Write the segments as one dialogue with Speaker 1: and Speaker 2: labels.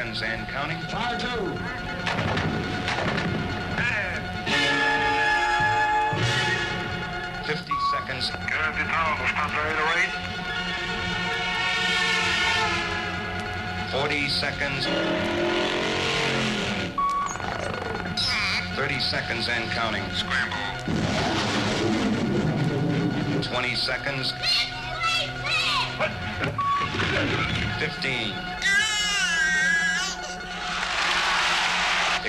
Speaker 1: seconds and counting.
Speaker 2: Fire two.
Speaker 1: Fifty seconds. Curve the tower, stop the rate. Forty seconds. Thirty seconds and counting. Scramble. Twenty seconds. Fifteen.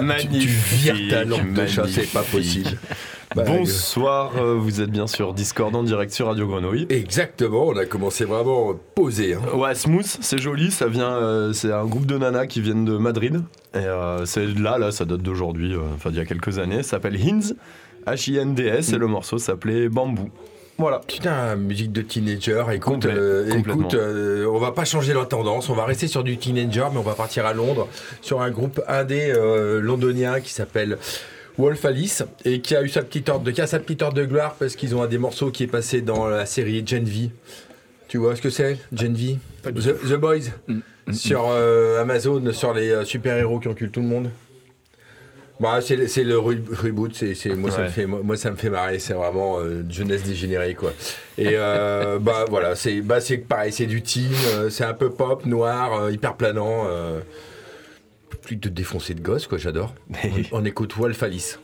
Speaker 3: Ah,
Speaker 4: Magnifique.
Speaker 3: Tu, c'est pas possible. Bah,
Speaker 4: Bonsoir, euh, vous êtes bien sûr Discord en direct sur Radio Grenouille.
Speaker 3: Exactement, on a commencé vraiment posé. Hein.
Speaker 4: Ouais, Smooth, c'est joli, ça vient, euh, c'est un groupe de nanas qui viennent de Madrid. Et euh, c'est là, là, ça date d'aujourd'hui, enfin d'il y a quelques années, ça s'appelle Hinds, H-I-N-D-S, et le morceau s'appelait Bambou. Voilà.
Speaker 3: Putain, musique de teenager. Écoute, euh, euh, on va pas changer la tendance. On va rester sur du teenager, mais on va partir à Londres sur un groupe indé euh, londonien qui s'appelle. Wolf Alice et qui a eu sa petite ordre de, sa petite de gloire parce qu'ils ont un des morceaux qui est passé dans la série Gen V. Tu vois ce que c'est Gen V? The, Boys sur Amazon sur les super-héros qui enculent tout le monde. Bah, c'est, le re- reboot, c'est, moi, ça me fait, moi, ça me fait marrer, c'est vraiment euh, jeunesse dégénérée quoi. Et euh, bah voilà, c'est, bah, pareil, c'est du teen, euh, c'est un peu pop, noir, euh, hyper planant. plus de défoncer de gosses quoi, j'adore. On, on écoute Wolf Alice.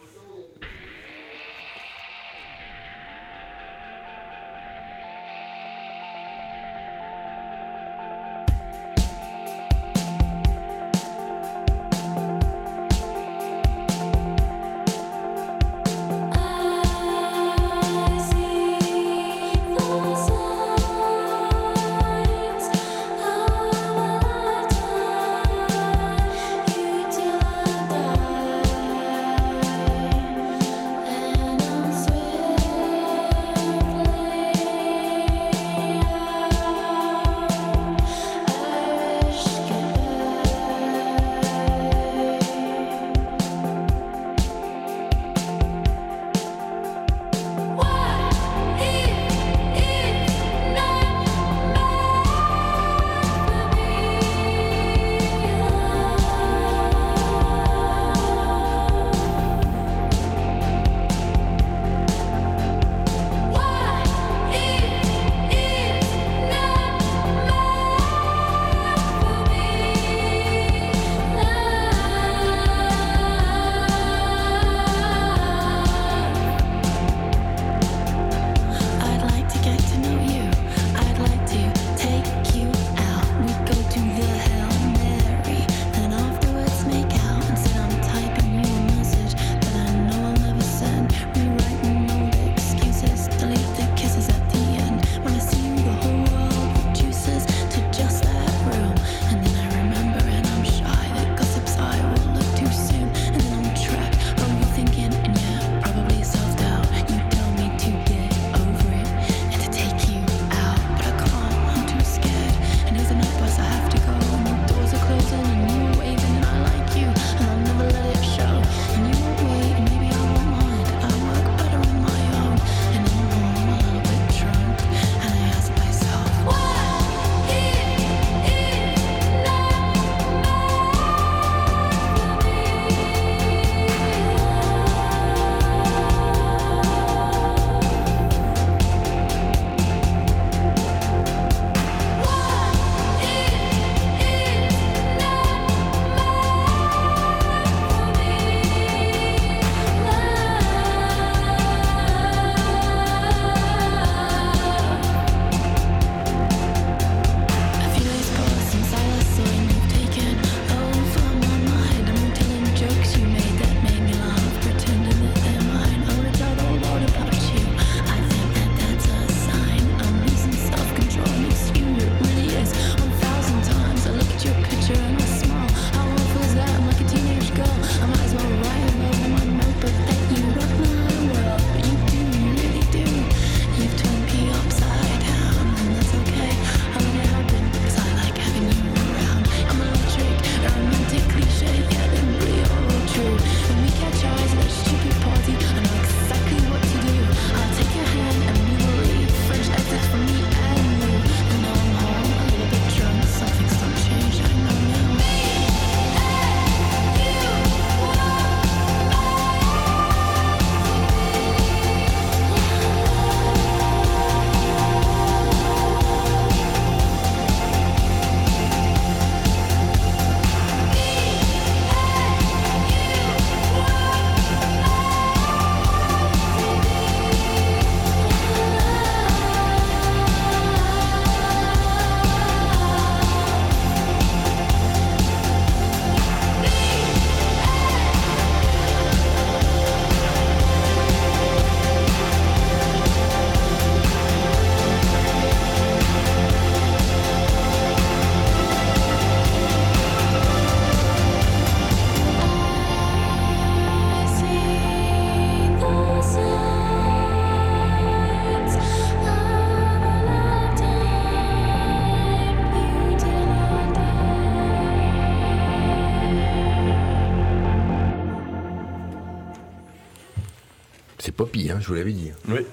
Speaker 3: Je vous l'avais dit.
Speaker 4: Oui.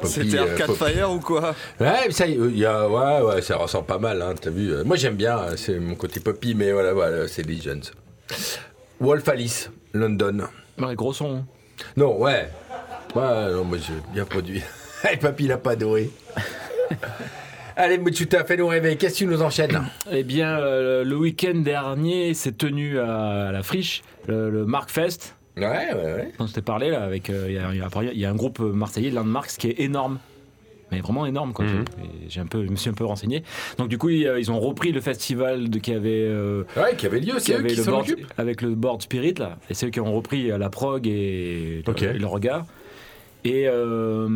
Speaker 3: Poppy,
Speaker 5: C'était
Speaker 3: euh,
Speaker 5: Arcade
Speaker 3: Poppy.
Speaker 5: Fire ou quoi?
Speaker 3: Ouais, ça, il y a, ouais, ouais, ça ressemble pas mal, hein, t'as vu. euh, Moi, j'aime bien, euh, c'est mon côté Poppy, mais voilà, voilà, c'est jeunes. Wolf Alice, London.
Speaker 6: Ouais, gros son.
Speaker 3: Non, ouais. Ouais, non, moi, j'ai bien produit. Et Papy, il a pas adoré. Allez, Mouchouta, fais-nous rêver. Qu'est-ce que tu nous enchaînes?
Speaker 6: Eh bien, euh, le week-end dernier, s'est tenu à, la friche, le, le Mark Fest,
Speaker 3: Ouais, ouais, ouais.
Speaker 6: dont je t'ai parlé, là, avec. euh, Il y, a- y un groupe marseillais, Landmarks, qui est énorme. Mais vraiment énorme, quoi.
Speaker 4: Mhm.
Speaker 6: J'ai un peu, je me suis un peu renseigné. Donc, du coup, ils, euh, ils ont repris le festival de, qui avait. euh,
Speaker 3: Ouais, qui avait lieu,
Speaker 6: qui avait
Speaker 3: qui
Speaker 6: le board, avec le board Spirit là et c'est eux qui ont repris euh, la prog et,
Speaker 4: Ok.
Speaker 6: et le regard et euh,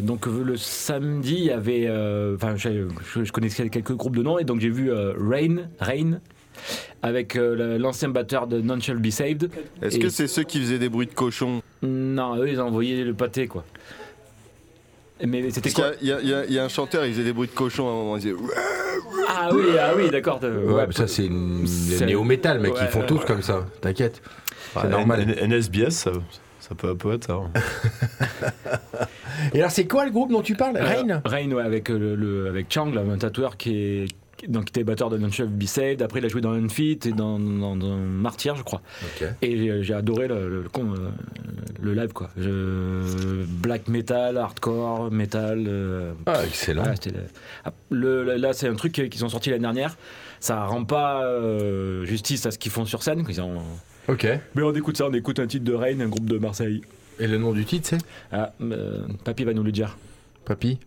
Speaker 6: donc le samedi il y avait enfin je, je- je connaissais quelques groupes de noms et donc j'ai vu Rain Rain avec euh, l'ancien batteur de None Shall Be Saved
Speaker 5: Est-ce
Speaker 6: Et-
Speaker 5: que c'est ceux qui faisaient des bruits de cochon?
Speaker 6: Non eux ils ont envoyé le pâté quoi mais c'était quoi?
Speaker 5: y il y, a- il y a un chanteur, il faisait des bruits de cochon à un moment. Il disait
Speaker 6: ah oui ah oui d'accord
Speaker 3: Ouais, ça, c'est néo-métal, mec.
Speaker 6: Ouais,
Speaker 3: Ils font tous
Speaker 6: ouais.
Speaker 3: comme ça. T'inquiète. C'est normal.
Speaker 4: NSBS, ça, ça peut, peut être ça. hein.
Speaker 3: Et alors, c'est quoi le groupe dont tu parles?
Speaker 6: Euh,
Speaker 3: Rain
Speaker 6: Rain, ouais, avec, euh, le, le- avec Chang, là, un tatoueur qui est. Donc, qui était batteur de Shall Be Saved. Après, il a joué dans Unfit et dans, dans, dans Martyr, je crois. Et j'ai- adoré le, le, le con- euh, le live, quoi. Je- black metal, hardcore, metal. euh,
Speaker 3: Ah, excellent.
Speaker 6: voilà, là, c'est un truc qu'ils ont sorti l'année dernière. Ça rend pas euh, justice à ce qu'ils font sur scène. Ils ont...
Speaker 3: Ok.
Speaker 6: Mais on écoute ça, on écoute un titre de Rain, un groupe de Marseille.
Speaker 3: Et le nom du titre, c'est?
Speaker 6: Ah, euh, Papy va nous le dire.
Speaker 3: Papy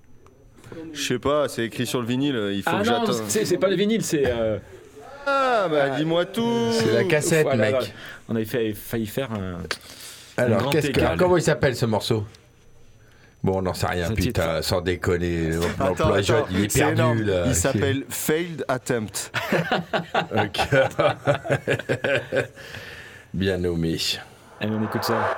Speaker 5: Je sais pas, c'est écrit sur le vinyle, il faut
Speaker 6: Ah
Speaker 5: que
Speaker 6: non,
Speaker 5: j'attende.
Speaker 6: c'est c'est pas le vinyle, c'est. euh,
Speaker 5: Ah bah
Speaker 6: Ah.
Speaker 5: dis-moi tout
Speaker 3: C'est la cassette,
Speaker 6: Voilà,
Speaker 3: mec.
Speaker 6: On avait fait- failli faire un.
Speaker 3: Alors,
Speaker 6: grand
Speaker 3: qu'est-ce que...
Speaker 6: écart.
Speaker 3: alors, comment il s'appelle ce morceau? Bon, on n'en sait rien, putain, sans déconner.
Speaker 5: Attends,
Speaker 3: L'emploi il est perdu,
Speaker 5: énorme.
Speaker 3: là.
Speaker 5: Il s'appelle Failed Attempt.
Speaker 3: Ok. Bien nommé.
Speaker 6: Allez, on écoute ça.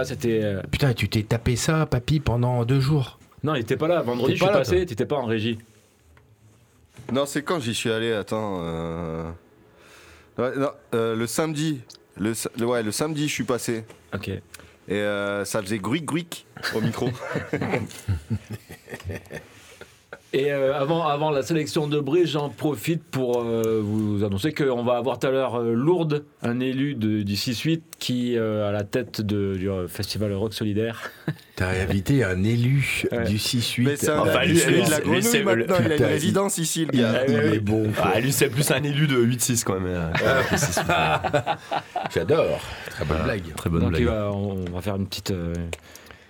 Speaker 6: Voilà, c'était. euh,
Speaker 3: Putain, tu t'es tapé ça, papy, pendant deux jours.
Speaker 6: Non, il était pas là. Vendredi, je suis passé, t'étais pas en régie.
Speaker 5: Non, c'est quand j'y suis allé, attends. euh, ouais, non, euh, le samedi. Le, ouais, le samedi, je suis passé.
Speaker 6: Ok.
Speaker 5: Et euh, ça faisait gruic gruic au micro.
Speaker 6: Et euh, avant, avant la sélection de Brise, j'en profite pour euh, vous annoncer qu'on va avoir tout à l'heure euh, Lourdes, un élu de- du 6-8 qui euh, à la tête de- du festival Rock Solidaire.
Speaker 3: T'as invité un élu
Speaker 6: Ouais.
Speaker 3: du 6-8.
Speaker 5: Mais c'est un
Speaker 4: Enfin, lui,
Speaker 5: de la grenouille maintenant. Il a une résidence ici, le
Speaker 3: il,
Speaker 5: gars.
Speaker 3: il est bon.
Speaker 4: Ah, lui, c'est plus un élu de 8-6 quand même. que 6-8.
Speaker 3: J'adore. Très bonne blague.
Speaker 4: Très bonne
Speaker 6: Donc
Speaker 4: blague.
Speaker 6: il va- on va faire une petite, euh,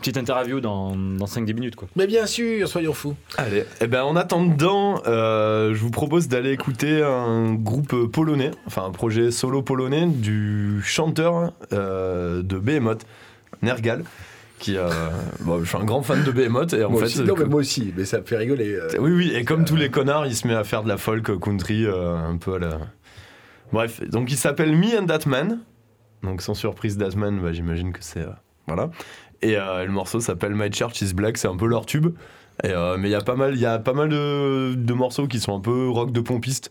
Speaker 6: petite interview dans, dans 5-10 minutes. Quoi.
Speaker 3: Mais bien sûr, soyons fous.
Speaker 4: Allez, eh ben en attendant, euh, je vous propose d'aller écouter un groupe polonais, enfin un projet solo polonais du chanteur euh, de Behemoth, Nergal, qui euh, bon, je suis un grand fan de Behemoth et en
Speaker 3: moi
Speaker 4: fait,
Speaker 3: aussi. Non, mais moi aussi, mais ça me fait rigoler. euh.
Speaker 4: oui oui, et comme tous les connards, il se met à faire de la folk country euh, un peu à la. Bref, donc il s'appelle Me and That Man, donc sans surprise That Man, bah, j'imagine que c'est euh, voilà. Et euh, le morceau s'appelle My Church Is Black, c'est un peu leur tube. Et, euh, mais il y a pas mal, il y a pas mal de, de morceaux qui sont un peu rock de pompiste,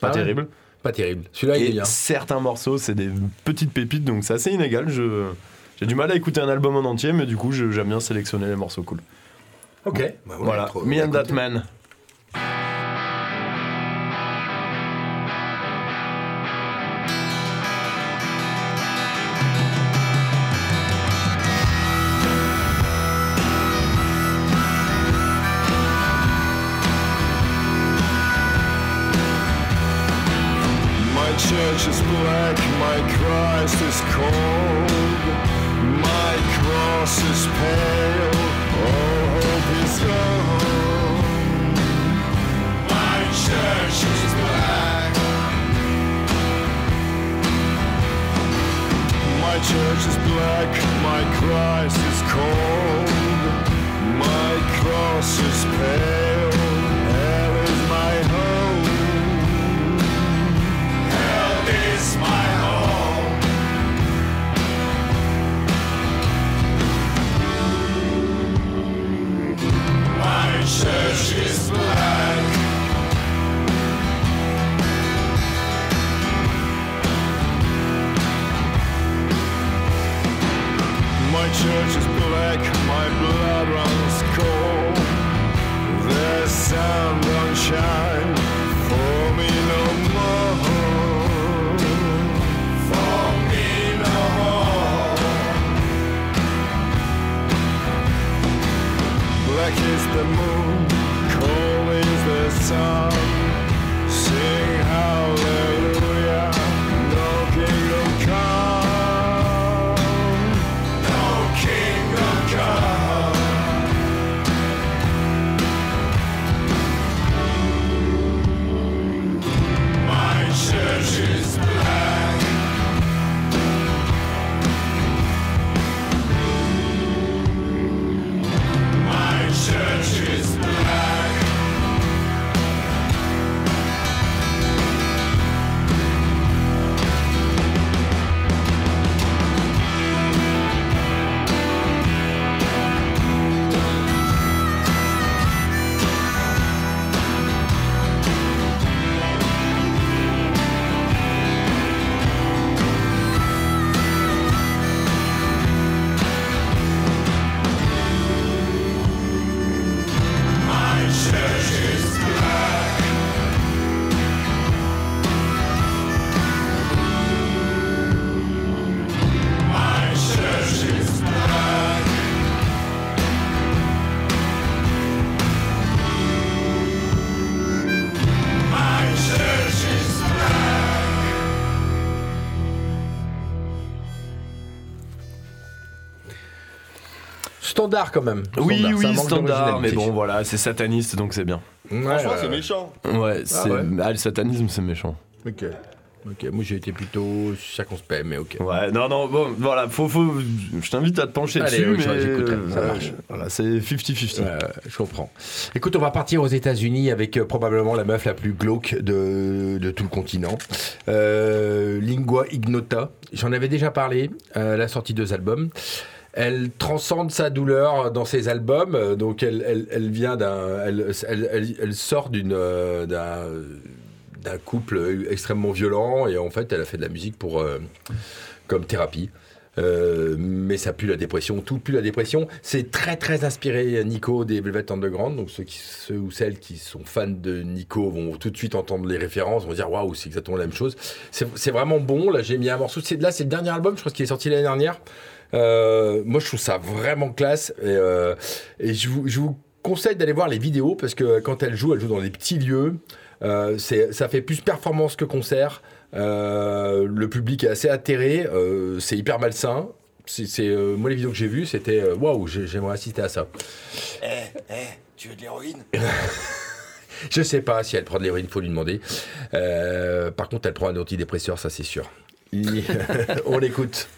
Speaker 4: pas
Speaker 3: Ah ouais
Speaker 4: terrible.
Speaker 3: Pas terrible. Celui-là, il est bien.
Speaker 4: certains morceaux, c'est des petites pépites, donc c'est assez inégal. Je j'ai du mal à écouter un album en entier, mais du coup, je- j'aime bien sélectionner les morceaux cool.
Speaker 3: Ok. Bah,
Speaker 4: voilà,
Speaker 3: trop-
Speaker 4: Me and. That Man.
Speaker 7: Sun.
Speaker 3: Standard quand même.
Speaker 4: Oui,
Speaker 3: Standard,
Speaker 4: oui, standard, mais bon, voilà, c'est sataniste, donc c'est bien.
Speaker 3: Ouais,
Speaker 5: Franchement, c'est méchant.
Speaker 4: Ouais, c'est...
Speaker 3: ouais
Speaker 4: ah, le satanisme, c'est méchant.
Speaker 3: Ok. Ok, moi j'ai été plutôt circonspect, mais ok.
Speaker 4: Ouais, non, non, bon, voilà, faut, faut, je t'invite à te pencher
Speaker 3: Allez,
Speaker 4: dessus,
Speaker 3: oui,
Speaker 4: mais
Speaker 3: j'écouterai, ça
Speaker 4: euh,
Speaker 3: marche.
Speaker 4: Voilà, c'est 50-50.
Speaker 3: Ouais, je comprends. Écoute, on va partir aux États-Unis avec euh, probablement la meuf la plus glauque de, de tout le continent. Euh, Lingua Ignota. J'en avais déjà parlé, euh, la sortie de deux albums.
Speaker 8: Elle transcende sa douleur dans ses albums. Donc elle, elle, elle vient d'un, elle, elle, sort d'une, euh, d'un, couple extrêmement violent et en fait elle a fait de la musique pour euh, comme thérapie. Euh, mais ça pue la dépression, tout pue la dépression. C'est très très inspiré Nico des Velvet Underground. Donc ceux, qui, ceux ou celles qui sont fans de Nico vont tout de suite entendre les références, vont dire waouh, c'est exactement la même chose. C'est c'est vraiment bon. Là, j'ai mis un morceau. C'est là, c'est le dernier album, je crois qu'il est sorti l'année dernière. Euh, moi, je trouve ça vraiment classe. Et, euh, et je, vous, je vous conseille d'aller voir les vidéos parce que quand elle joue, elle joue dans des petits lieux. Euh, ça fait plus performance que concert. Le public est assez atterré. c'est hyper malsain. C'est, moi, les vidéos que j'ai vues, c'était waouh, j'ai- j'aimerais assister à ça.
Speaker 3: Tu veux de l'héroïne?
Speaker 8: Je sais pas si elle prend de l'héroïne, faut lui demander. Euh, par contre, elle prend un antidépresseur, ça c'est sûr. On l'écoute.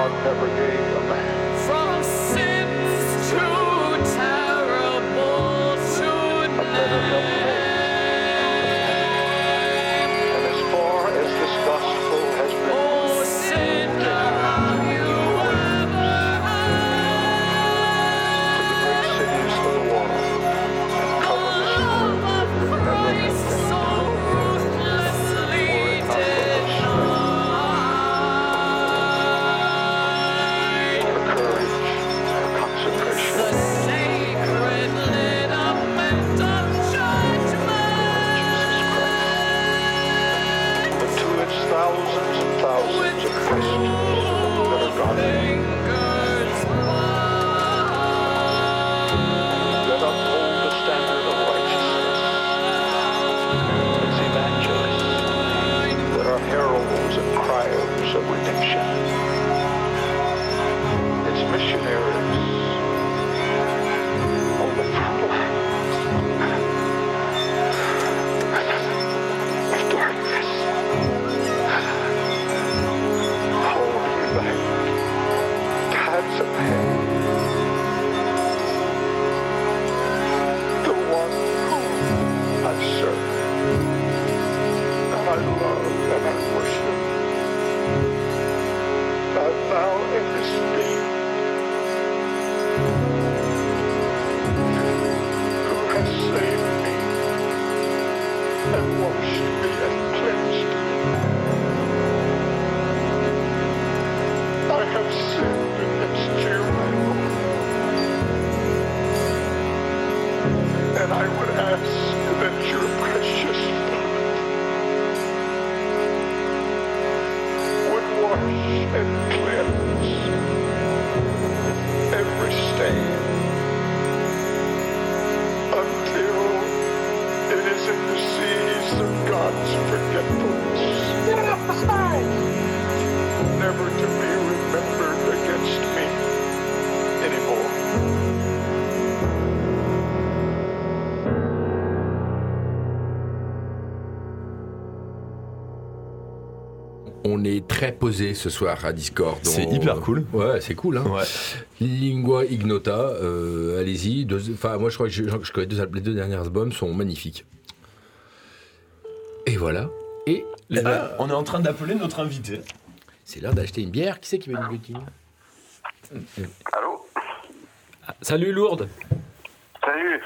Speaker 7: Dog
Speaker 3: Pepper Gate. Très posé ce soir à Discord.
Speaker 4: C'est
Speaker 3: On-
Speaker 4: hyper cool.
Speaker 3: Ouais, c'est cool. Hein.
Speaker 4: Ouais.
Speaker 3: Lingua Ignota, euh, allez-y. Deux- Enfin, moi, je crois que je, je connais deux, les deux derniers albums sont magnifiques. Et voilà. Et
Speaker 4: Eh
Speaker 3: là,
Speaker 4: ben, on est en train d'appeler notre invité.
Speaker 3: c'est l'heure d'acheter une bière. Qui c'est qui veut une bouteille
Speaker 2: Allô?
Speaker 6: Salut Lourdes.
Speaker 2: Salut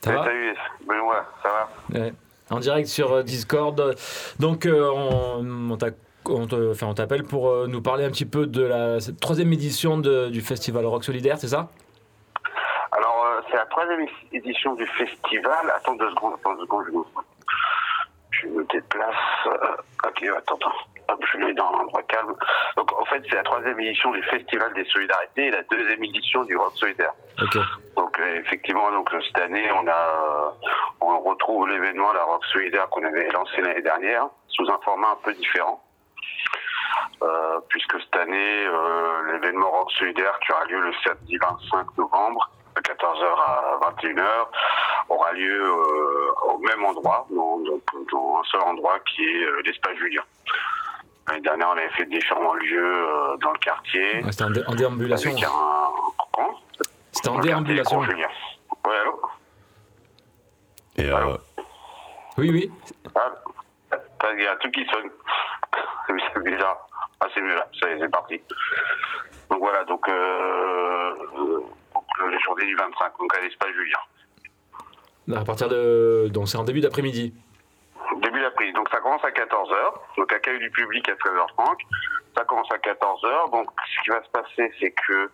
Speaker 6: Ça va?
Speaker 2: Salut, Benoît, ça va?
Speaker 6: Ouais. En direct sur euh, Discord. Donc euh, on, on t'a- on enfin, t'appelle pour euh, nous parler un petit peu de la cette troisième édition de- du festival Rock Solidaire, c'est ça?
Speaker 2: Alors, euh, c'est la troisième édition du festival. Attends deux secondes, attends deux secondes, je me, déplace. Euh, ok, attends, attends. Hop, je l'ai dans un endroit calme. Donc, en fait, c'est la troisième édition du Festival des Solidarités et la deuxième édition du Rock Solidaire. Donc euh, effectivement, donc cette année, on a, on retrouve l'événement la Rock Solidaire qu'on avait lancé l'année dernière sous un format un peu différent. Euh, puisque cette année, euh, l'événement Rock Solidaire qui aura lieu le samedi 25 novembre de 14h à 21h aura lieu euh, au même endroit, dans, dans- dans un seul endroit qui est euh, l'espace Julien. L'année dernière, on avait fait différents lieux euh, dans le quartier.
Speaker 6: Ouais, C'était en, dé- en déambulation.
Speaker 2: Avec un...
Speaker 6: C'était en déambulation.
Speaker 2: Julien. Ouais, allô?
Speaker 4: Et euh,
Speaker 6: Oui, oui.
Speaker 2: Ah, il y a un truc qui sonne. C'est bizarre. Ah, c'est mieux là, ça y est, c'est parti. Donc voilà, donc, euh, euh, donc le journée du 25, donc à l'espace Julien.
Speaker 6: À partir de. Donc c'est en début d'après-midi.
Speaker 2: Début d'après, donc ça commence à 14h, donc accueil du public à 13h30. Ça commence à 14h, donc ce qui va se passer, c'est que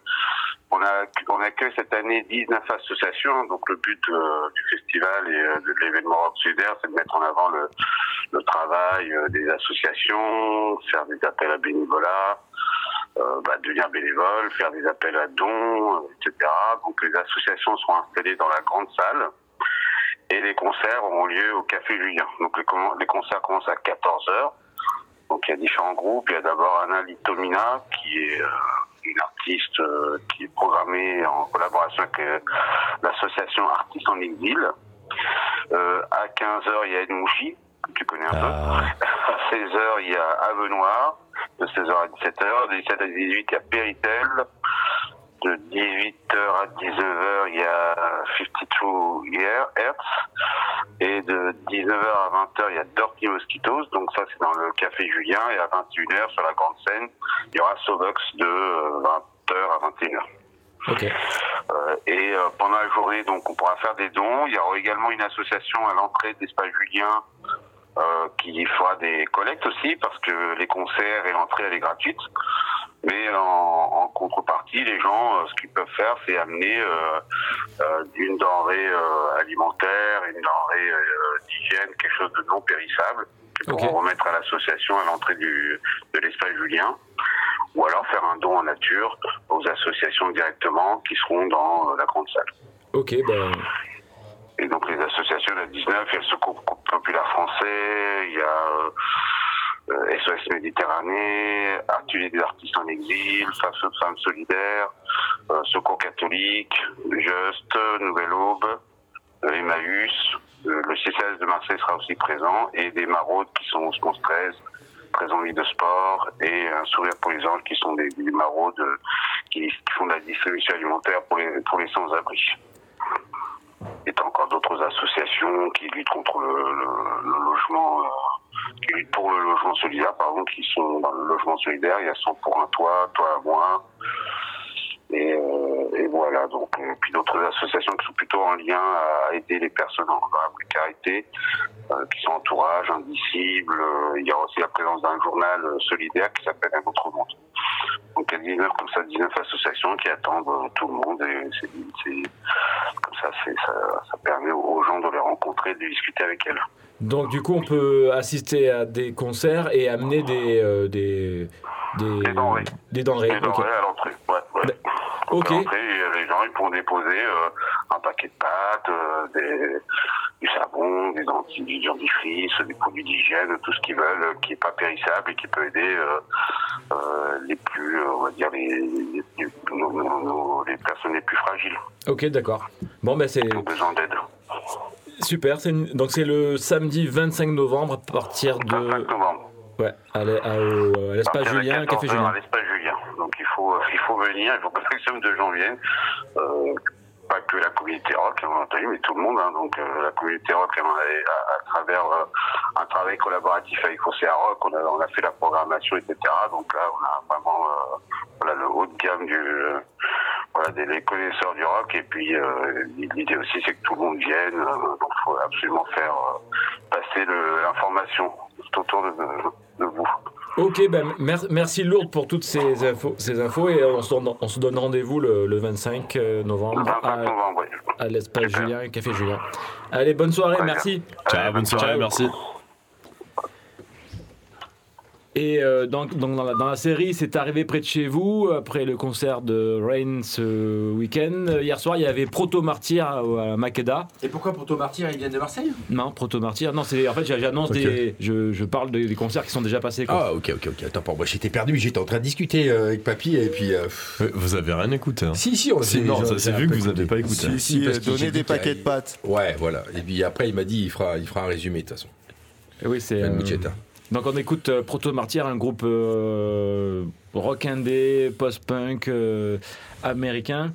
Speaker 2: on, a, on accueille cette année 19 associations, donc le but euh, du festival et euh, de l'événement Rock Solidaire, c'est de mettre en avant le, le travail euh, des associations, faire des appels à bénévolat, bah, devenir bénévole, faire des appels à dons, etc. Donc les associations seront installées dans la grande salle et les concerts auront lieu au Café Julien. Donc les, concerts commencent à 14h. Donc il y a différents groupes. Il y a d'abord Anna Litomina qui est une artiste euh, qui est programmée en collaboration avec euh, l'association Artistes en Exil. Euh, à 15h, il y a Edmouchi, que tu connais un peu.
Speaker 4: ah,
Speaker 2: À 16h, il y a Ave Noir. De 16h à 17h. De 17h à 18h, il y a Péritel. De 18h à 19h, il y a 52 Year- Hertz. Et de 19h à 20h, il y a Dirty Mosquitoes. Donc ça, c'est dans le Café Julien. Et à 21h, sur la grande scène, il y aura Sovox de euh, 20h à 21h.
Speaker 6: Ok.
Speaker 2: Euh, et euh, pendant la journée, donc, on pourra faire des dons. Il y aura également une association à l'entrée d'Espace Julien euh, qui fera des collectes aussi, parce que les concerts et l'entrée, elle est gratuite. Mais en, en contrepartie, les gens, euh, ce qu'ils peuvent faire, c'est amener euh, euh, une denrée euh, alimentaire, une denrée d'hygiène, quelque chose de non périssable, pourront remettre à l'association à l'entrée du, de l'espace Julien ou alors faire un don en nature aux associations directement qui seront dans la grande salle.
Speaker 6: Ok, ben.
Speaker 2: Et donc les associations, il y en a 19, il y a le Secours Populaire Français, il y a SOS Méditerranée, Atelier des artistes en exil, femmes solidaires, euh, Secours catholique, Just, Nouvelle Aube, euh, Emmaüs, euh, le CCS de Marseille sera aussi présent, et des maraudes qui sont au 11-13, Présent Vie de Sport, et un sourire pour les anges qui sont des, des maraudes euh, qui, font de la distribution alimentaire pour les, pour les sans-abri. Et encore d'autres associations qui luttent contre le logement, euh, luttent pour le logement solidaire, par exemple, qui sont dans le logement solidaire. Il y a 100 pour un toit, toi à moi. Et, euh, et voilà. donc, et puis d'autres associations qui sont plutôt en lien à aider les personnes en- la précarité, euh, qui sont entourage, indicibles. Euh, Il y a aussi la présence d'un journal euh, solidaire qui s'appelle Un autre monde. Donc il y a 19 comme ça, 19 associations qui attendent euh, tout le monde et c'est, c'est- comme ça, c'est, ça, ça permet aux gens de les rencontrer, de discuter avec elles.
Speaker 6: Donc du coup, on peut assister à des concerts et amener des euh, des des,
Speaker 2: Des denrées.
Speaker 6: des denrées,
Speaker 2: à l'entrée. Ouais, ouais.
Speaker 6: Ok.
Speaker 2: À les gens ils pourront déposer euh, un paquet de pâtes, euh, des, du savon, des anti, du dentifrice, des produits d'hygiène, tout ce qu'ils veulent, qui est pas périssable et qui peut aider les plus, on va dire les, les personnes les plus fragiles
Speaker 6: Ok, d'accord. Bon, ben c'est
Speaker 2: qui ont besoin d'aide.
Speaker 6: Super. une- Donc c'est le samedi 25 novembre à partir
Speaker 2: 25
Speaker 6: de
Speaker 2: novembre.
Speaker 6: ouais à l'espace Julien, Café
Speaker 2: 14 heures
Speaker 6: Julien.
Speaker 2: À l'espace Julien. Donc il faut, euh, il faut venir, il faut que le maximum de gens viennent. Euh, pas que la communauté rock, hein, mais tout le monde. hein. donc euh, la communauté rock, à, à- à travers euh, un travail collaboratif avec Océa Rock, on a, on a fait la programmation, etc. Donc là, on a vraiment euh, voilà, le haut de gamme du, voilà, des les connaisseurs du rock. Et puis euh, l'idée aussi, c'est que tout le monde vienne. euh, donc il faut absolument faire euh, passer le- l'information tout autour de, de vous.
Speaker 6: Ok, ben mer- merci Lourdes pour toutes ces infos, ces infos et on se donne, on se donne rendez-vous le, le 25 novembre
Speaker 2: 25
Speaker 6: à,
Speaker 2: novembre, oui.
Speaker 6: à l'espace Julien, Café Julien. Allez, bonne soirée, merci.
Speaker 4: Ciao, bonne soirée,
Speaker 6: Ciao.
Speaker 4: merci.
Speaker 6: Et euh, donc, donc dans, la, dans la série, c'est arrivé près de chez vous, après le concert de Rain ce week-end. Euh, Hier soir, il y avait Proto Martyr à, à Makeda.
Speaker 3: Et pourquoi Proto Martyr, ils viennent de Marseille?
Speaker 6: Non, Proto Martyr. Non, c'est en fait, j'annonce
Speaker 3: Ok.
Speaker 6: des. Je, je parle des, des concerts qui sont déjà passés. Quoi.
Speaker 3: Ah, ok, ok, ok. Attends, pour moi, j'étais perdu, j'étais en train de discuter euh, avec papy et puis. euh,
Speaker 4: Euh, Vous avez rien écouté. Hein.
Speaker 3: Si, si, on
Speaker 4: Si,
Speaker 3: j'ai-
Speaker 4: non, ça s'est vu que vous n'avez pas écouté.
Speaker 5: Si, si,
Speaker 3: parce
Speaker 5: euh,
Speaker 3: que
Speaker 5: donner des paquets de pâtes.
Speaker 3: Ouais, voilà. Et puis après, il m'a dit, il fera, il fera un résumé de toute façon.
Speaker 6: Et oui, c'est. Donc on écoute euh, Proto Martyr, un groupe euh, rock indé, post-punk euh, américain.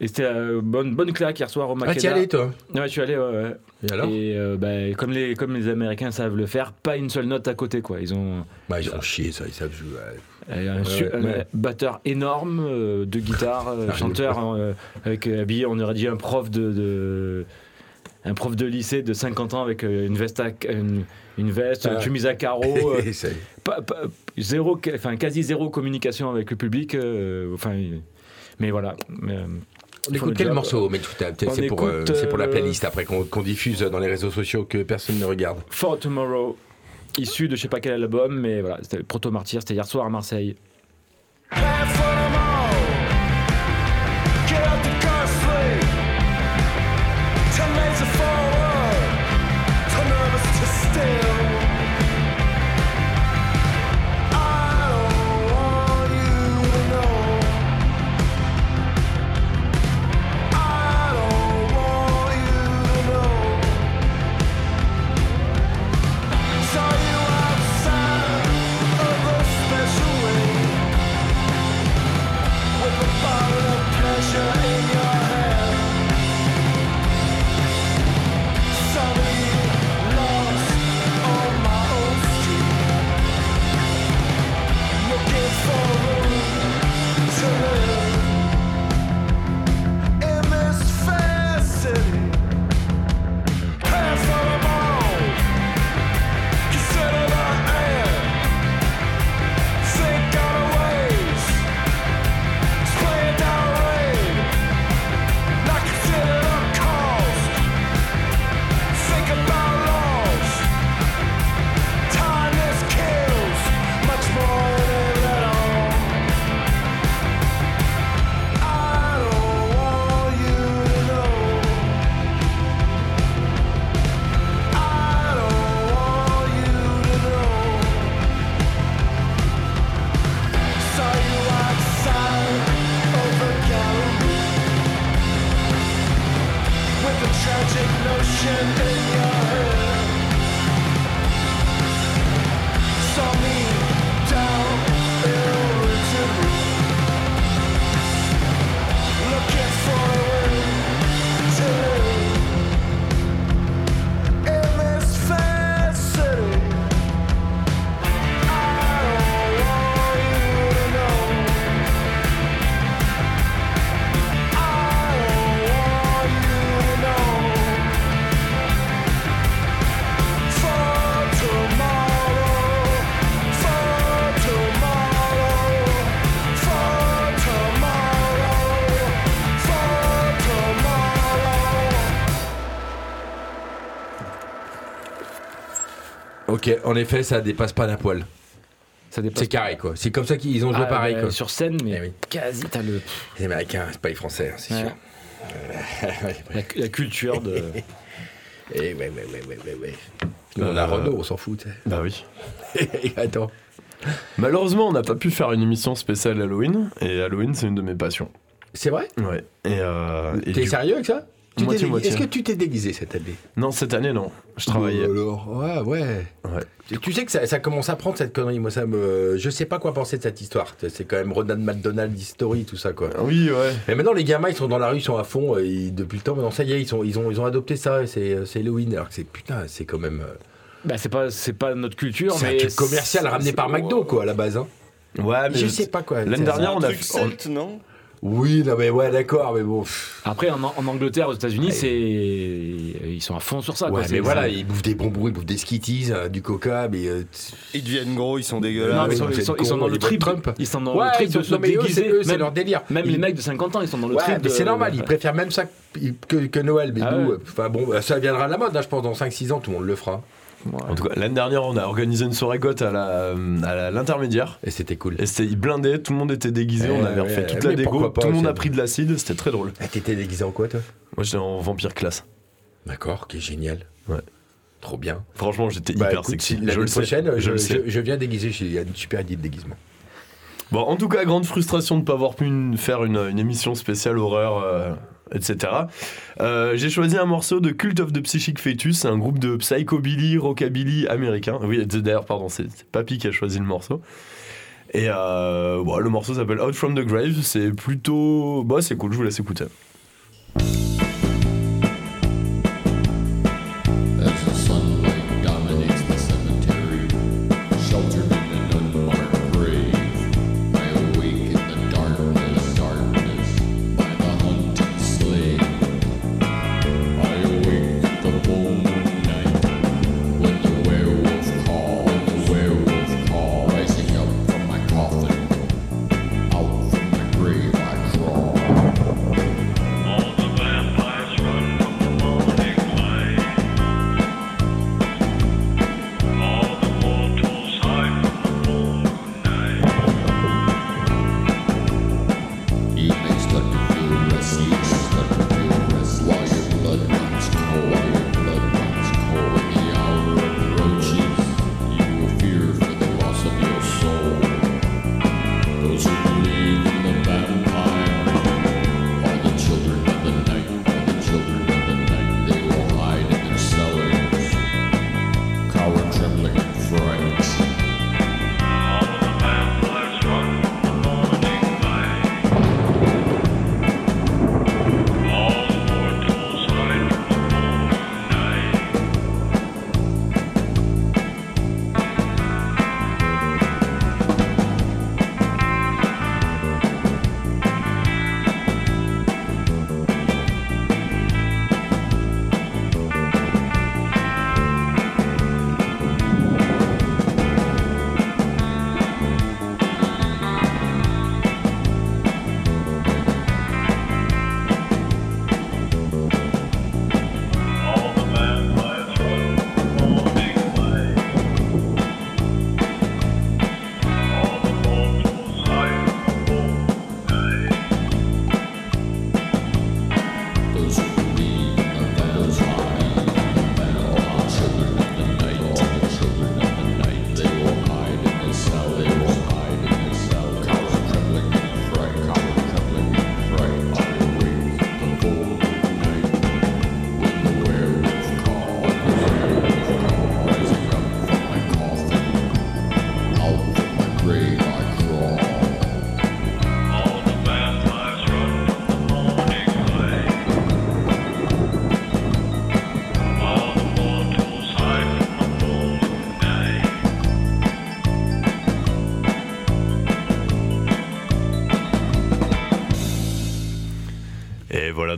Speaker 6: Et c'était bonne bonne claque hier soir au
Speaker 3: Ah,
Speaker 6: Makeda.
Speaker 3: t'y allais, toi
Speaker 6: Ouais, je suis allé. ouais, ouais.
Speaker 3: Et alors
Speaker 6: Et bah, comme, les, comme les Américains savent le faire, pas une seule note à côté. Quoi. Ils ont
Speaker 3: Bah, ils font chier, ça, ils savent jouer. ouais.
Speaker 6: un, batteur énorme, deux guitares, euh,
Speaker 3: Ah,
Speaker 6: chanteur avec habillé, on aurait dit un prof de, de- un prof de lycée de 50 ans avec euh, une veste, à- une, une veste, une
Speaker 3: Ah.
Speaker 6: chemise à carreaux. euh, zéro, enfin quasi zéro communication avec le public. euh, enfin, mais voilà. euh,
Speaker 3: On écoute quel morceau mais c'est pour, la playlist après qu'on qu'on diffuse dans les réseaux sociaux que personne ne regarde.
Speaker 6: For Tomorrow, issu de je sais pas quel album, mais voilà, c'était Proto Martyr, c'était hier soir à Marseille.
Speaker 3: Ok, en effet, ça dépasse pas d'un poil. C'est carré, quoi. C'est comme ça qu'ils ont joué
Speaker 6: Ah,
Speaker 3: pareil,
Speaker 6: bah,
Speaker 3: quoi.
Speaker 6: Sur scène, mais
Speaker 3: Eh oui.
Speaker 6: quasi, t'as le,
Speaker 3: Les Américains, c'est pas les Français, hein, c'est
Speaker 6: Ouais.
Speaker 3: sûr.
Speaker 6: La, la culture de.
Speaker 3: Eh ouais, ouais, ouais, ouais, ouais. Nous, on a
Speaker 4: Euh,
Speaker 3: Renault, on s'en fout. sais.
Speaker 4: Bah oui.
Speaker 3: Attends.
Speaker 4: Malheureusement, on n'a pas pu faire une émission spéciale Halloween, et Halloween, c'est une de mes passions.
Speaker 3: C'est vrai?
Speaker 4: Ouais. Et, euh, et
Speaker 3: T'es
Speaker 4: du-
Speaker 3: sérieux avec ça? Tu t'es
Speaker 4: Moitié,
Speaker 3: déguisé-
Speaker 4: moitié.
Speaker 3: Est-ce que tu t'es déguisé cette année?
Speaker 4: Non, cette année, non. Je travaillais.
Speaker 3: Oh, alors, ouais, ouais.
Speaker 4: Ouais.
Speaker 3: Tu- Tu sais que ça, ça commence à prendre cette connerie. Moi, ça me. Je sais pas quoi penser de cette histoire. C'est quand même Ronald McDonald History, tout ça, quoi.
Speaker 4: Ah Oui, ouais.
Speaker 3: Mais maintenant, les gamins, ils sont dans la rue, ils sont à fond. euh, depuis le temps, maintenant, ça y est, ils, sont, ils, ont, ils ont adopté ça. C'est c'est Halloween. Alors que c'est putain, c'est quand même. euh,
Speaker 6: Bah, c'est pas, c'est pas notre culture,
Speaker 3: C'est un
Speaker 6: mais.
Speaker 3: truc commercial ramené
Speaker 6: c'est-
Speaker 3: par McDo, quoi, à la base. Hein.
Speaker 4: Ouais, mais
Speaker 3: Je sais pas quoi.
Speaker 4: L'année dernière,
Speaker 5: Un
Speaker 4: on a
Speaker 5: truc
Speaker 4: on-
Speaker 5: celte, non?
Speaker 3: Oui, non, mais ouais, d'accord, mais bon.
Speaker 6: Après, en, en Angleterre, aux États-Unis, c'est. Ils sont à fond sur ça.
Speaker 3: Ouais, mais voilà, ils bouffent des bonbons, ils bouffent des skitties, euh, du coca, mais. euh,
Speaker 5: Ils deviennent gros, ils sont
Speaker 6: Non,
Speaker 5: dégueulasses.
Speaker 6: mais ils sont,
Speaker 3: oui,
Speaker 6: ils sont-
Speaker 3: c'est
Speaker 6: ils sont
Speaker 3: con,
Speaker 6: dans le trip.
Speaker 3: Trump.
Speaker 6: Ils sont dans
Speaker 3: Ouais,
Speaker 6: le trip de se
Speaker 3: non,
Speaker 6: déguiser.
Speaker 3: c'est leur délire.
Speaker 6: même
Speaker 3: Ils-
Speaker 6: les mecs de 50 ans, ils sont dans le
Speaker 3: Ouais,
Speaker 6: trip.
Speaker 3: mais
Speaker 6: de-
Speaker 3: c'est normal, ils préfèrent même ça que, Noël. Mais
Speaker 6: Ah
Speaker 3: nous,
Speaker 6: ouais.
Speaker 3: euh, enfin bon, bah, ça viendra à la mode, hein, je pense, dans 5-6 ans, tout le monde le fera.
Speaker 4: En tout cas, l'année dernière, on a organisé une soirée goth à la- à la- l'intermédiaire.
Speaker 3: Et c'était cool.
Speaker 4: Et c'était blindé, tout le monde était déguisé, on avait
Speaker 3: ouais,
Speaker 4: refait toute la dégo, tout le monde a pris de l'acide, c'était très drôle.
Speaker 3: Ah, T'étais déguisé en quoi, toi?
Speaker 4: Moi j'étais en vampire classe.
Speaker 3: D'accord, qui est génial.
Speaker 4: Ouais.
Speaker 3: Trop bien.
Speaker 4: Franchement, j'étais
Speaker 3: Bah,
Speaker 4: hyper
Speaker 3: écoute,
Speaker 4: sexy. je
Speaker 3: L'année
Speaker 4: le sais,
Speaker 3: prochaine,
Speaker 4: je
Speaker 3: je,
Speaker 4: le sais.
Speaker 3: je- je viens déguiser, j'ai une super idée de déguisement.
Speaker 4: Bon, en tout cas, grande frustration de ne pas avoir pu une- faire une, une émission spéciale horreur, euh, etc. Euh, J'ai choisi un morceau de Cult of the Psychic Fetus, un groupe de psychobilly, rockabilly américain. Oui, d'ailleurs, pardon, c'est Papy qui a choisi le morceau. Et euh, bon, le morceau s'appelle Out from the Grave. C'est plutôt. Bah, c'est cool, je vous laisse écouter.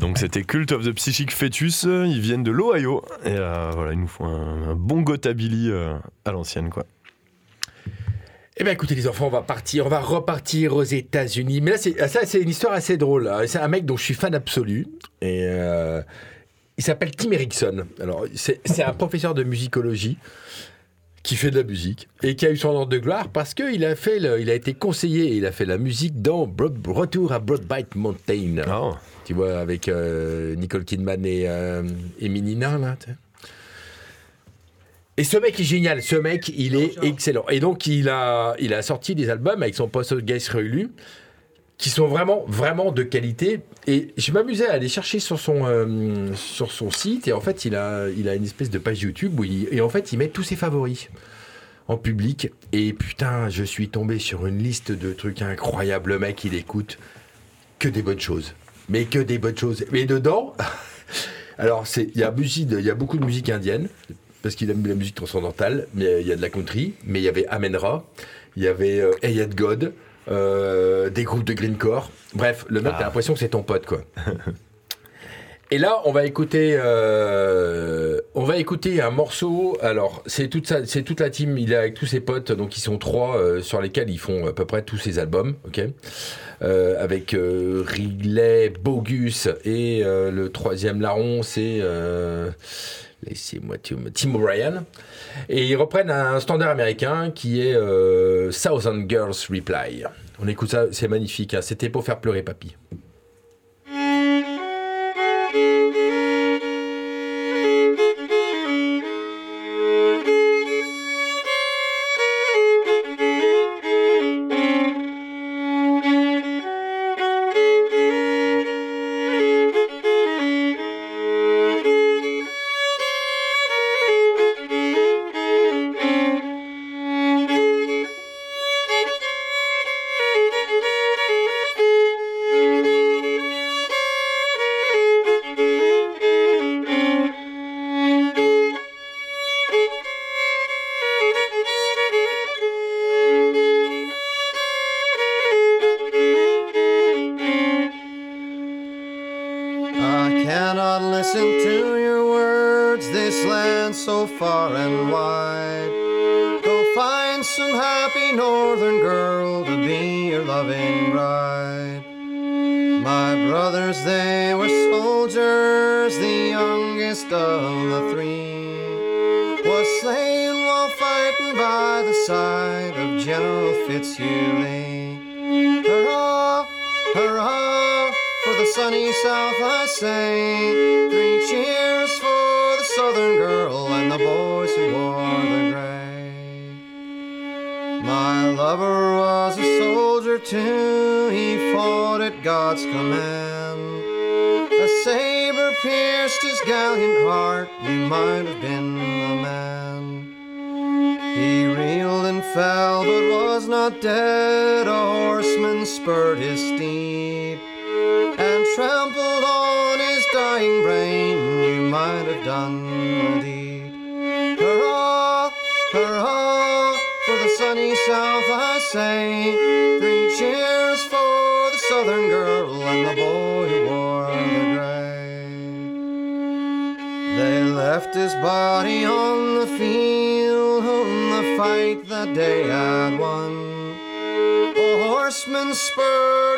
Speaker 4: Donc c'était Cult of the Psychic Fetus. Ils viennent de l'Ohio. Et euh, voilà, ils nous font un, bon gotabilly euh, à l'ancienne, quoi.
Speaker 3: Eh bien, écoutez, les enfants, on va partir, on va repartir aux États-Unis. Mais là, c'est, ça, c'est une histoire assez drôle. hein. C'est un mec dont je suis fan absolu. Et euh, il s'appelle Tim Erickson. Alors, c'est, c'est un professeur de musicologie qui fait de la musique et qui a eu son ordre de gloire parce qu'il a fait, le- il a été conseiller, il a fait la musique dans Broad- Retour à Broadbite Mountain.
Speaker 4: Ah.
Speaker 3: Tu vois, avec euh, Nicole Kidman et, euh, et Minina, là. Et ce mec est génial, ce mec, il est excellent. Et donc, il a, il a sorti des albums avec son poste Geist Reulu qui sont vraiment, vraiment de qualité. Et je m'amusais à aller chercher sur son, euh, sur son site. Et en fait, il a, il a une espèce de page YouTube où et en fait, il met tous ses favoris en public. Et putain, je suis tombé sur une liste de trucs incroyables. Le mec, il écoute que des bonnes choses. Mais que des bonnes choses. Mais dedans, alors, il y, a y a beaucoup de musique indienne, parce qu'il aime la musique transcendantale, mais il y a de la country, mais il y avait Amenra, il y avait euh, Ayat God, euh, des groupes de greencore. Bref, le mec, t'as l'impression que c'est ton pote, quoi. Et là, on va écouter, euh, on va écouter un morceau. Alors, c'est toute ça, c'est toute la team. Il est avec tous ses potes, donc ils sont trois euh, sur lesquels ils font à peu près tous ses albums, ok? Euh, avec Ridley, Bogus et le troisième larron, c'est laissez-moi Tim Ryan. Et ils reprennent un standard américain qui est euh, Thousand Girls Reply. On écoute ça, c'est magnifique. hein. C'était pour faire pleurer papy.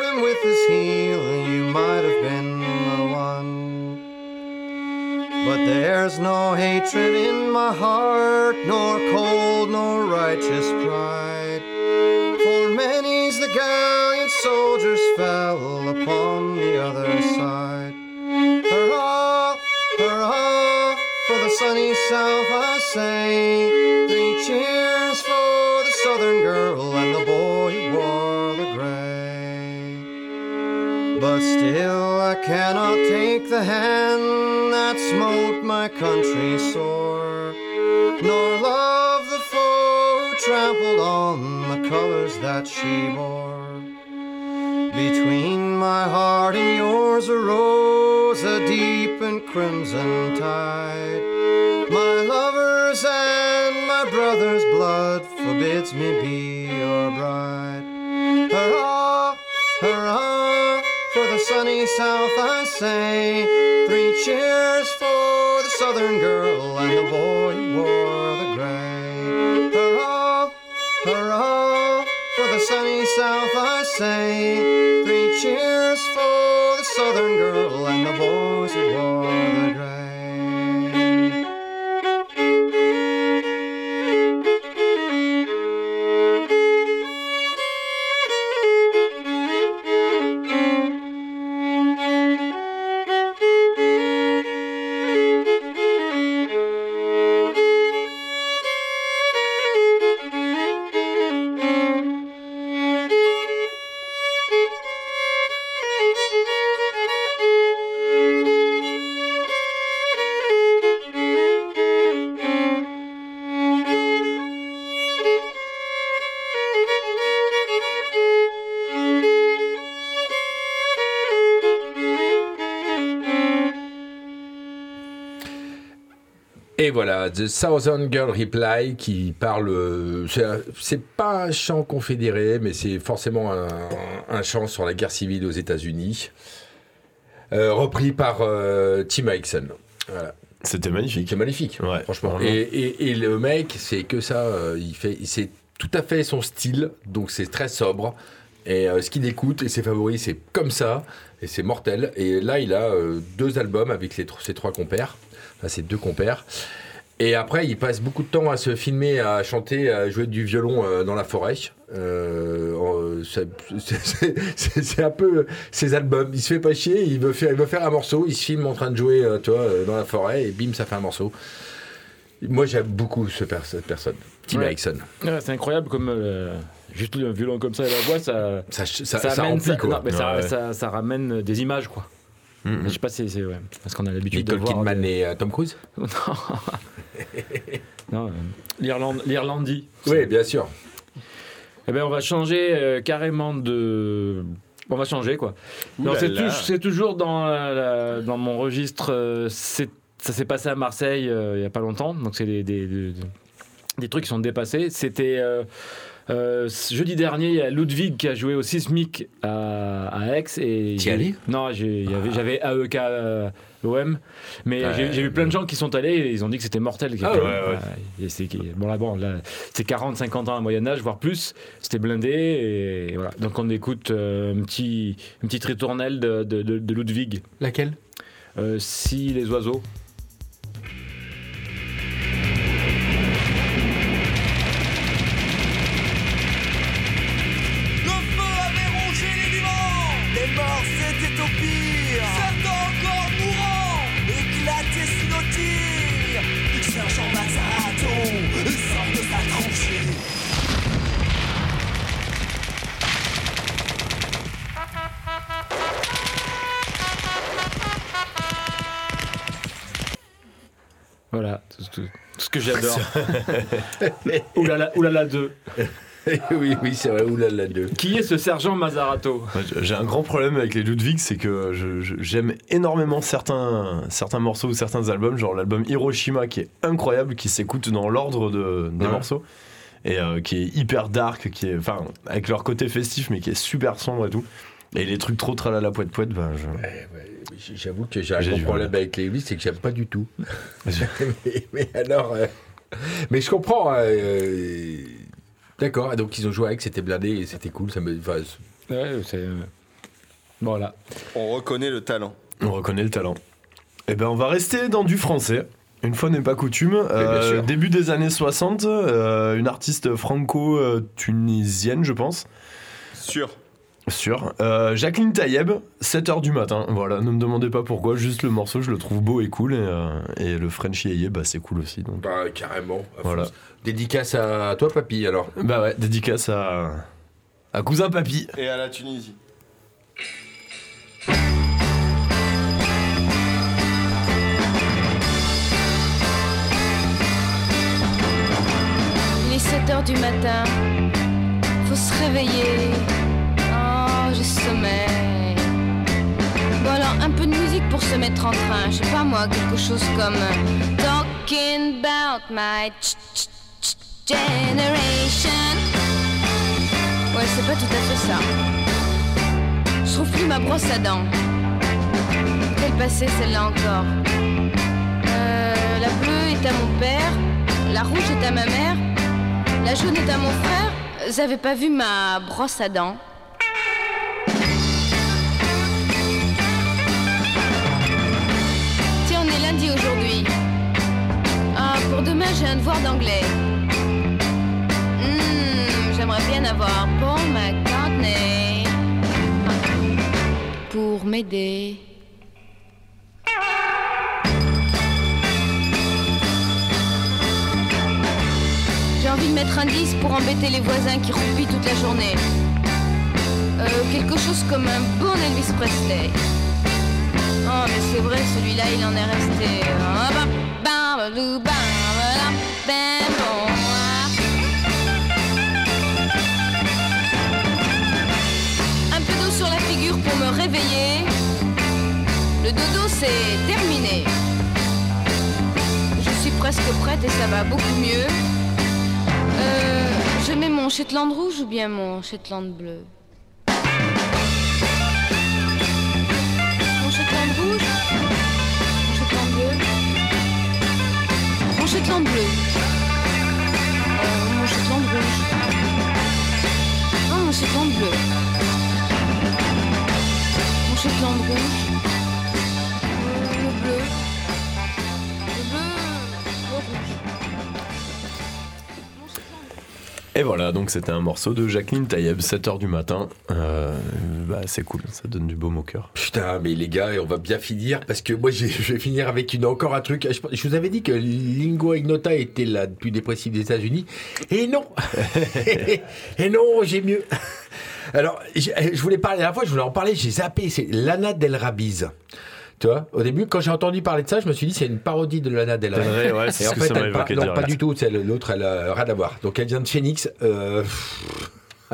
Speaker 9: Him with his heel, you might have been the one. But there's no hatred in my heart, nor cold, nor righteous pride. That she bore. Between my heart and yours arose a deep and crimson tide. My lover's and my brother's blood forbids me be your bride. Hurrah, hurrah, for the sunny south I say.
Speaker 3: Et voilà, The Southern Girl Reply qui parle. euh, c'est pas un chant confédéré, mais c'est forcément un, un chant sur la guerre civile aux États-Unis. Euh, repris par euh, Tim. Voilà.
Speaker 4: C'était magnifique.
Speaker 3: C'est magnifique,
Speaker 4: Ouais,
Speaker 3: franchement. Et, et- et le mec, c'est que ça. il fait, c'est tout à fait son style, donc c'est très sobre. Et euh, ce qu'il écoute et ses favoris, c'est comme ça, et c'est mortel. Et là, il a euh, deux albums avec ses trois compères, enfin ses deux compères. Et après, il passe beaucoup de temps à se filmer, à chanter, à jouer du violon euh, dans la forêt. Euh, c'est- c'est c'est- c'est un peu ses albums. Il se fait pas chier, il veut faire, il veut faire un morceau, il se filme en train de jouer, euh, tu vois, euh, dans la forêt, et bim, ça fait un morceau. Moi, j'aime beaucoup ce per- cette personne, Tim
Speaker 6: Ouais. C'est incroyable comme euh, juste le violon comme ça et la voix, ça.
Speaker 3: Ça, ça, ça
Speaker 6: amène-
Speaker 3: remplit, quoi.
Speaker 6: non, mais ça,
Speaker 4: Ouais.
Speaker 6: ça- ça ramène des images, quoi.
Speaker 4: Mhm.
Speaker 6: Je sais pas si c'est. Ouais, parce qu'on a l'habitude de
Speaker 3: Nicole
Speaker 6: voir.
Speaker 3: Kidman
Speaker 6: des-
Speaker 3: et euh, Tom Cruise
Speaker 6: non, non euh, l'Irlande, l'Irlandie.
Speaker 3: Oui, bien sûr.
Speaker 6: Eh ben, on va changer euh, carrément de. On va changer quoi. C'est, toujours dans, la- la- dans mon registre. euh, c'est, ça s'est passé à Marseille euh, il y a pas longtemps, donc c'est des, des, des- des trucs qui sont dépassés. C'était euh, jeudi dernier, il y a Ludwig qui a joué au Sismic à, à Aix. Et
Speaker 3: T'y allais
Speaker 6: Non, avait- j'avais AEK euh, OM, mais j'ai, vu plein de gens qui sont allés et ils ont dit que c'était mortel.
Speaker 3: Ah ouais,
Speaker 4: ouais.
Speaker 6: Et c'est, bon là, bon, là, c'est 40, 50 ans à moyen âge, voire plus. C'était blindé et, voilà. Donc on écoute euh, un petit, une petite ritournelle de, de, de- de Ludwig.
Speaker 3: Laquelle?
Speaker 6: Euh, si les oiseaux. Que j'adore. oulala, oulala 2.
Speaker 3: Oui, oui, c'est vrai, oulala 2.
Speaker 6: Qui est ce sergent Mazarato
Speaker 4: J'ai un grand problème avec les Ludwig, c'est que j'aime énormément certains, certains morceaux ou certains albums, genre l'album Hiroshima qui est incroyable, qui s'écoute dans l'ordre de, des
Speaker 3: Ouais.
Speaker 4: morceaux, et euh, qui est hyper dark, qui est, enfin, avec leur côté festif, mais qui est super sombre et tout. Et les trucs trop tralala poète poète, ben je.
Speaker 3: Ouais, ouais, J'avoue que j'ai un
Speaker 4: J'ai
Speaker 3: gros problème
Speaker 4: mal.
Speaker 3: avec les Elvis, c'est que j'aime pas du tout. mais, mais alors. euh, mais je comprends. euh, D'accord, et donc ils ont joué avec, c'était blindé et c'était cool. Ça me... enfin, c'est-
Speaker 6: Ouais, c'est. euh, Voilà.
Speaker 5: On reconnaît le talent.
Speaker 4: On reconnaît le talent. Eh ben, on va rester dans du français. Une fois n'est pas coutume. Euh,
Speaker 3: sûr.
Speaker 4: début des années 60, euh, une artiste franco-tunisienne, je pense.
Speaker 5: Sûr.
Speaker 4: Sûr. Euh, Jacqueline Taïeb, 7h du matin. Voilà, ne me demandez pas pourquoi, juste le morceau, je le trouve beau et cool. Et, euh, et le French Yeye, bah, c'est cool aussi. Donc.
Speaker 3: bah, carrément. à
Speaker 4: Voilà.
Speaker 3: fond. Dédicace à toi, papy, alors.
Speaker 4: Bah ouais, dédicace à, à Cousin Papy.
Speaker 5: Et à la Tunisie.
Speaker 10: Il est 7 heures du matin, faut se réveiller. Bon alors, un peu de musique pour se mettre en train. Je sais pas moi, quelque chose comme euh, Talking about my generation. Ouais, c'est pas tout à fait ça. Je trouve plus ma brosse à dents. Quelle passée celle-là encore Euh, La bleue est à mon père, la rouge est à ma mère, la jaune est à mon frère. Vous avez pas vu ma brosse à dents? J'ai un devoir d'anglais. Hmm, J'aimerais bien avoir Paul McCartney pour m'aider. J'ai envie de mettre un disque pour embêter les voisins qui roupillent toute la journée. Euh, quelque chose comme un bon Elvis Presley. Oh, mais c'est vrai, celui-là, il en est resté. Ah, bah, bah, bah, Un peu d'eau sur la figure pour me réveiller. Le dodo, c'est terminé. Je suis presque prête et ça va beaucoup mieux. Euh, je mets mon Shetland rouge ou bien mon Shetland bleu? Shetland bleu. Euh, Mon Shetland rouge Ah, mon Shetland bleu. Mon Shetland rouge Euh, Le bleu. Le bleu Le rouge.
Speaker 4: Et voilà, donc c'était un morceau de Jacqueline Taïeb, 7h du matin. Euh, bah, c'est cool, ça donne du baume au cœur.
Speaker 3: Putain, mais les gars, on va bien finir parce que moi, je vais finir avec une encore un truc. Je, je vous avais dit que Lingua Ignota était la plus dépressive des États-Unis, et non, et non, j'ai mieux. Alors, je voulais parler la fois, je voulais en parler, j'ai zappé. C'est Lana Del Rabiz. Tu vois, au début, quand j'ai entendu parler de ça, je me suis dit c'est une parodie de Lana Del Rey.
Speaker 4: Ouais, c'est
Speaker 3: Et en fait, elle par- non, pas du tout. c'est L'autre, elle a rien à voir. Donc, elle vient de Phoenix. euh,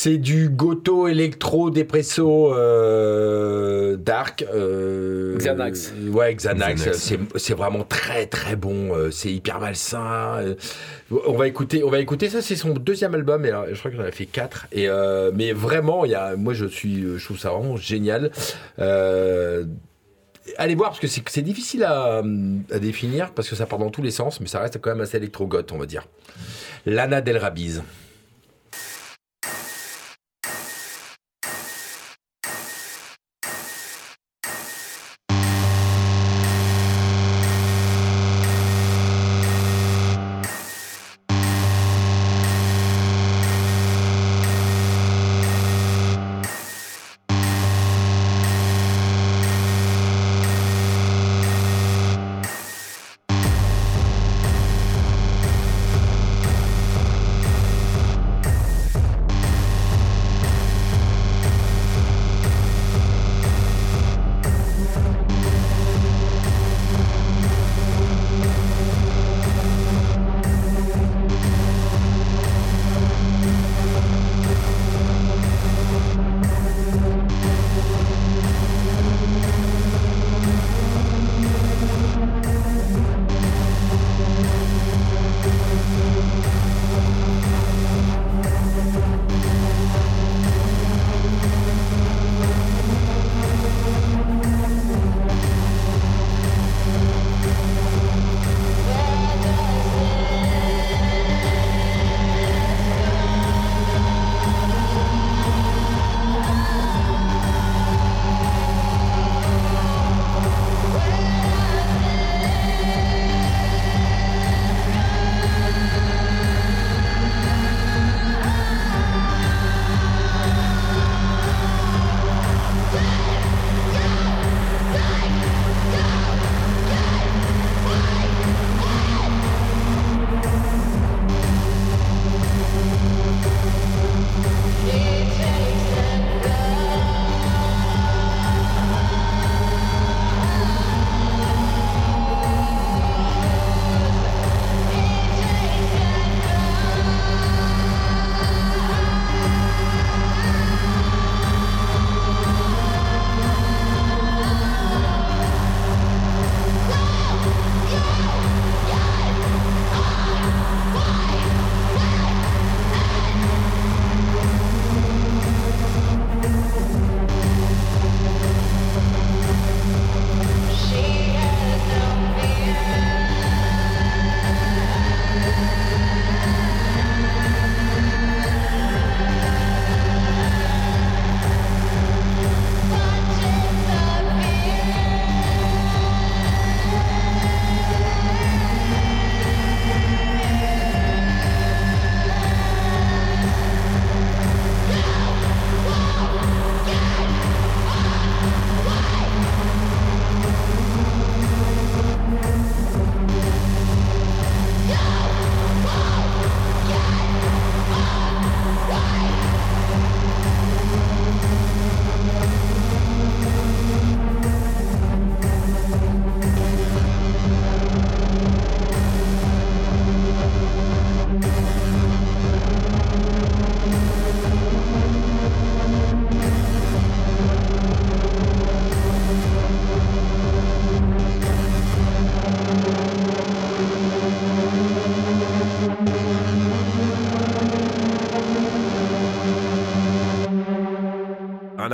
Speaker 3: C'est du Goto électro dépresso euh, dark. euh,
Speaker 6: Xanax.
Speaker 3: Ouais, Xanax.
Speaker 4: Xanax.
Speaker 3: C'est, c'est vraiment très très bon. euh, c'est hyper malsain. euh. on va écouter, on va écouter ça. C'est son deuxième album. Et alors, je crois qu'il en a fait quatre. Et euh, mais vraiment, il y a, moi je suis, je trouve ça vraiment génial. Euh, Allez voir parce que c'est, c'est difficile à, à définir parce que ça part dans tous les sens, mais ça reste quand même assez électro-goth, on va dire. Lana Del Rabiz.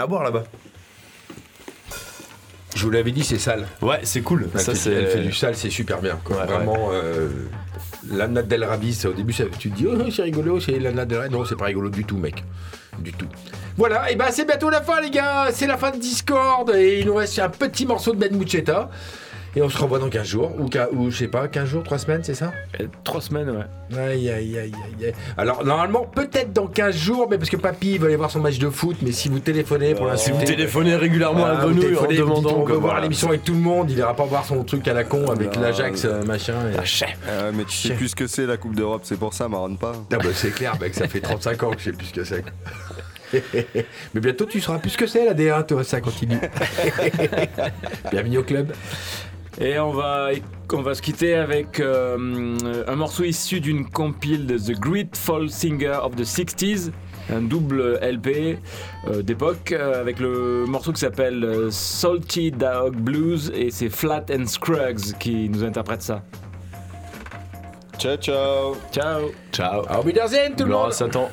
Speaker 11: À boire là-bas.
Speaker 3: Je vous l'avais dit, c'est sale.
Speaker 11: Ouais, c'est cool.
Speaker 3: Elle,
Speaker 11: ça,
Speaker 3: fait,
Speaker 11: c'est...
Speaker 3: elle fait du sale, c'est super bien. quoi.
Speaker 11: Ouais,
Speaker 3: Vraiment, euh, la natte del Rabi, ça, au début, ça- tu te dis, oh, c'est rigolo, c'est la natte del Rabi. Non, c'est pas rigolo du tout, mec. Du tout. Voilà, et ben c'est bientôt la fin, les gars. C'est la fin de Discord. Et il nous reste un petit morceau de Ben Muchetta. Et on se revoit dans 15 jours. Ou, je sais pas, 15 jours, 3 semaines, c'est ça?
Speaker 6: Euh, Trois semaines, ouais.
Speaker 3: Aïe, aïe, aïe, aïe, aïe. Alors, normalement, peut-être dans 15 jours, mais parce que papy veut aller voir son match de foot. Mais si vous téléphonez pour
Speaker 11: Si
Speaker 3: l'insulter.
Speaker 11: vous téléphonez régulièrement à
Speaker 3: Voilà, vous
Speaker 11: Grenouille en
Speaker 3: téléphonez, vous dites,
Speaker 11: demandant
Speaker 3: on veut voir l'émission avec tout le monde, il ira pas voir son truc à la con avec l'Ajax euh, machin. et-
Speaker 5: Ah ouais, mais tu sais plus ce que c'est la Coupe d'Europe, c'est pour ça, marronne pas.
Speaker 3: Ah bah c'est clair, mec, ça fait 35 ans que je sais plus ce que c'est. Mais bientôt tu sauras plus ce que c'est la D1, toi, ça continue. Bienvenue au club.
Speaker 6: Et on va, on va se quitter avec euh, un morceau issu d'une compile de The Great Fall Singer of the 60s, un double LP euh, d'époque, euh, avec le morceau qui s'appelle euh, Salty Dog Blues, et c'est Flat and Scruggs qui nous interprète ça.
Speaker 5: Ciao, ciao.
Speaker 6: Ciao
Speaker 11: Ciao.
Speaker 3: Au Wiedersehen tout le monde.
Speaker 11: Satan.